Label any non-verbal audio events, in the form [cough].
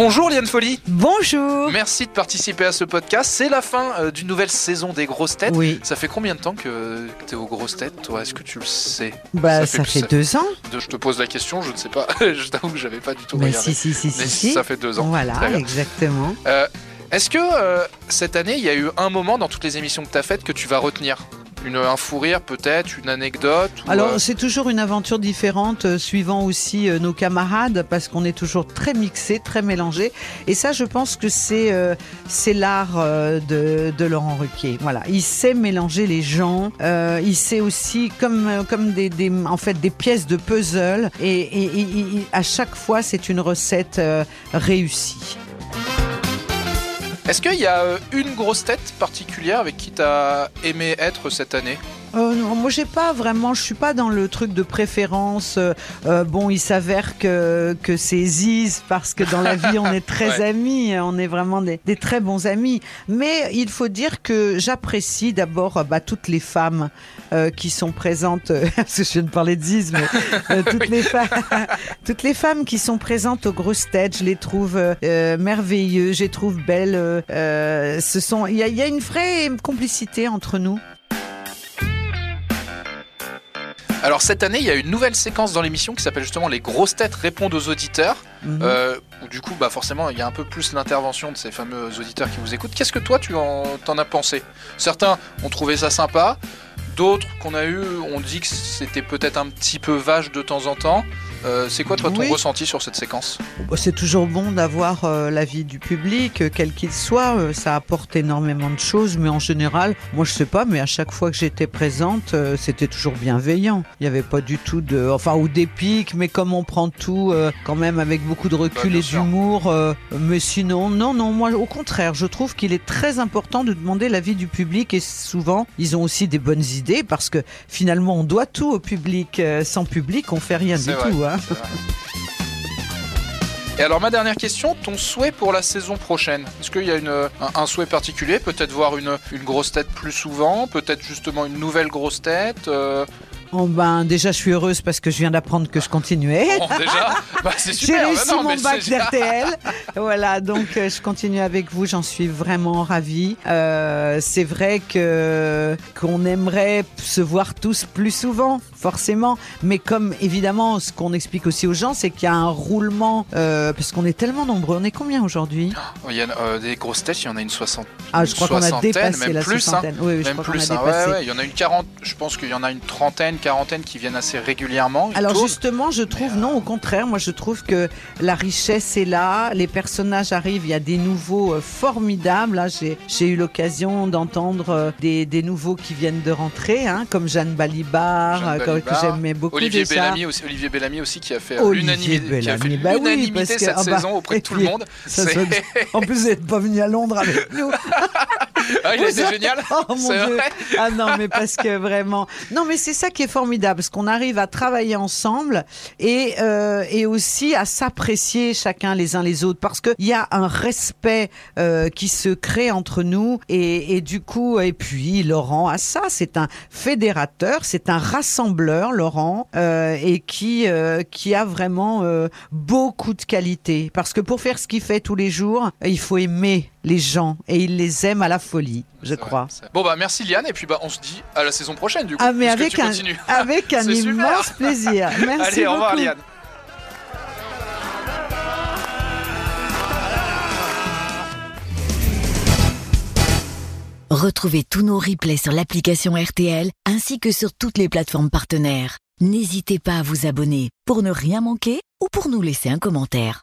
Bonjour Liane Folly. Bonjour. Merci de participer à ce podcast. C'est la fin euh, d'une nouvelle saison des grosses têtes. Oui. Ça fait combien de temps que tu es aux grosses têtes, toi? Est-ce que tu le sais? Bah, ça, fait, deux ans. Je te pose la question, je ne sais pas. [laughs] je t'avoue que j'avais pas du tout Mais regardé. si, si, si, Mais si, si. ça fait deux ans. Voilà, exactement. Euh, Est-ce que euh, cette année, il y a eu un moment dans toutes les émissions que tu as faites que tu vas retenir? Une, Un fou rire peut-être, une anecdote ou, Alors, euh, c'est toujours une aventure différente, euh, suivant aussi euh, nos camarades, parce qu'on est toujours très mixés, très mélangés. Et ça, je pense que c'est c'est l'art de, de Laurent Ruquier. Voilà, il sait mélanger les gens. il sait aussi comme comme des, des en fait des pièces de puzzle. Et, et- et- et- à chaque fois, c'est une recette réussie. Est-ce qu'il y a euh, une grosse tête particulière avec qui tu as aimé être cette année? Euh, non, moi j'ai pas vraiment, je suis pas dans le truc de préférence. Euh, euh, bon, il s'avère que que c'est Ziz parce que dans la vie on est [laughs] très Ouais. amis, on est vraiment des, des très bons amis. Mais il faut dire que j'apprécie d'abord euh, bah, toutes les femmes euh, qui sont présentes. euh, [laughs] parce que je viens de parler de Ziz, mais euh, [laughs] toutes les femmes, toutes les femmes qui sont présentes aux grosses têtes, je les trouve merveilleuses, je les trouve belles. ce sont, il y y a une vraie complicité entre nous. Alors cette année, il y a une nouvelle séquence dans l'émission qui s'appelle justement Les grosses têtes répondent aux auditeurs. Mhm. Euh, où du coup, bah forcément, il y a un peu plus l'intervention de ces fameux auditeurs qui vous écoutent. Qu'est-ce que toi, tu en, as pensé? Certains ont trouvé ça sympa, d'autres qu'on a eu ont dit que c'était peut-être un petit peu vache de temps en temps. Euh, c'est quoi toi ton Oui. ressenti sur cette séquence? Bon, C'est toujours bon d'avoir euh, l'avis du public, euh, quel qu'il soit. ça apporte énormément de choses, mais en général, moi je sais pas, mais à chaque fois que j'étais présente, c'était toujours bienveillant. Il n'y avait pas du tout de, enfin, ou des pics, mais comme on prend tout quand même avec beaucoup de Bah, recul et d'humour. mais sinon, non, non, moi au contraire, je trouve qu'il est très important de demander l'avis du public et souvent ils ont aussi des bonnes idées parce que finalement on doit tout au public. Sans public, on fait rien du vrai. tout. Hein. Et alors ma dernière question, ton souhait pour la saison prochaine? Est-ce qu'il y a un, souhait particulier? Peut-être voir une, une grosse tête plus souvent? Peut-être justement une nouvelle grosse tête? Euh, Oh ben déjà je suis heureuse parce que je viens d'apprendre que je continuais. Bon déjà, [laughs] bah, c'est J'ai super réussi non, mon bac d'RTL. [laughs] voilà, donc euh, je continue avec vous, j'en suis vraiment ravie. Euh, c'est vrai que qu'on aimerait se voir tous plus souvent, forcément. Mais comme évidemment, ce qu'on explique aussi aux gens, c'est qu'il y a un roulement, euh, parce qu'on est tellement nombreux. On est combien aujourd'hui? Il y a euh, des grosses têtes, il y en a une soixantaine. Ah, je crois qu'on a dépassé même la plus, hein. soixantaine. Oui, oui, je Même crois plus, a hein, ouais, ouais, il y en a une 40, je pense qu'il y en a une trentaine, quarantaine qui viennent assez régulièrement. Alors tournent. justement, je trouve non, au contraire, moi je trouve que la richesse est là, les personnages arrivent, il y a des nouveaux euh, formidables. Là, j'ai eu l'occasion d'entendre euh, des, des nouveaux qui viennent de rentrer, hein, comme Jeanne Balibar, Jeanne euh, que- Balibar, que j'aimais beaucoup Olivier déjà. Bellamy aussi, Olivier Bellamy aussi qui a fait euh, l'unanimité, bah oui, parce que- cette ah bah, saison auprès de tout le monde. Ça- en plus, vous n'êtes pas venu à Londres avec nous. [laughs] Ah, il génial. [laughs] Oh mon Dieu. vrai. Ah non, mais parce que [laughs] vraiment. Non, mais c'est ça qui est formidable, parce qu'on arrive à travailler ensemble et, euh, et aussi à s'apprécier chacun les uns les autres, parce qu'il y a un respect euh, qui se crée entre nous. Et, et du coup, et puis Laurent a ça, c'est un fédérateur, c'est un rassembleur, Laurent, euh, et qui, euh, qui a vraiment euh, beaucoup de qualités. Parce que pour faire ce qu'il fait tous les jours, il faut aimer les gens et il les aime à la folie, je crois. vrai, Bon bah merci Liane et puis bah on se dit à la saison prochaine du coup. Ah mais [laughs] avec un, [laughs] avec un super. immense plaisir. [laughs] Merci Allez, au revoir. Liane. Retrouvez tous nos replays sur l'application RTL ainsi que sur toutes les plateformes partenaires. N'hésitez pas à vous abonner pour ne rien manquer ou pour nous laisser un commentaire.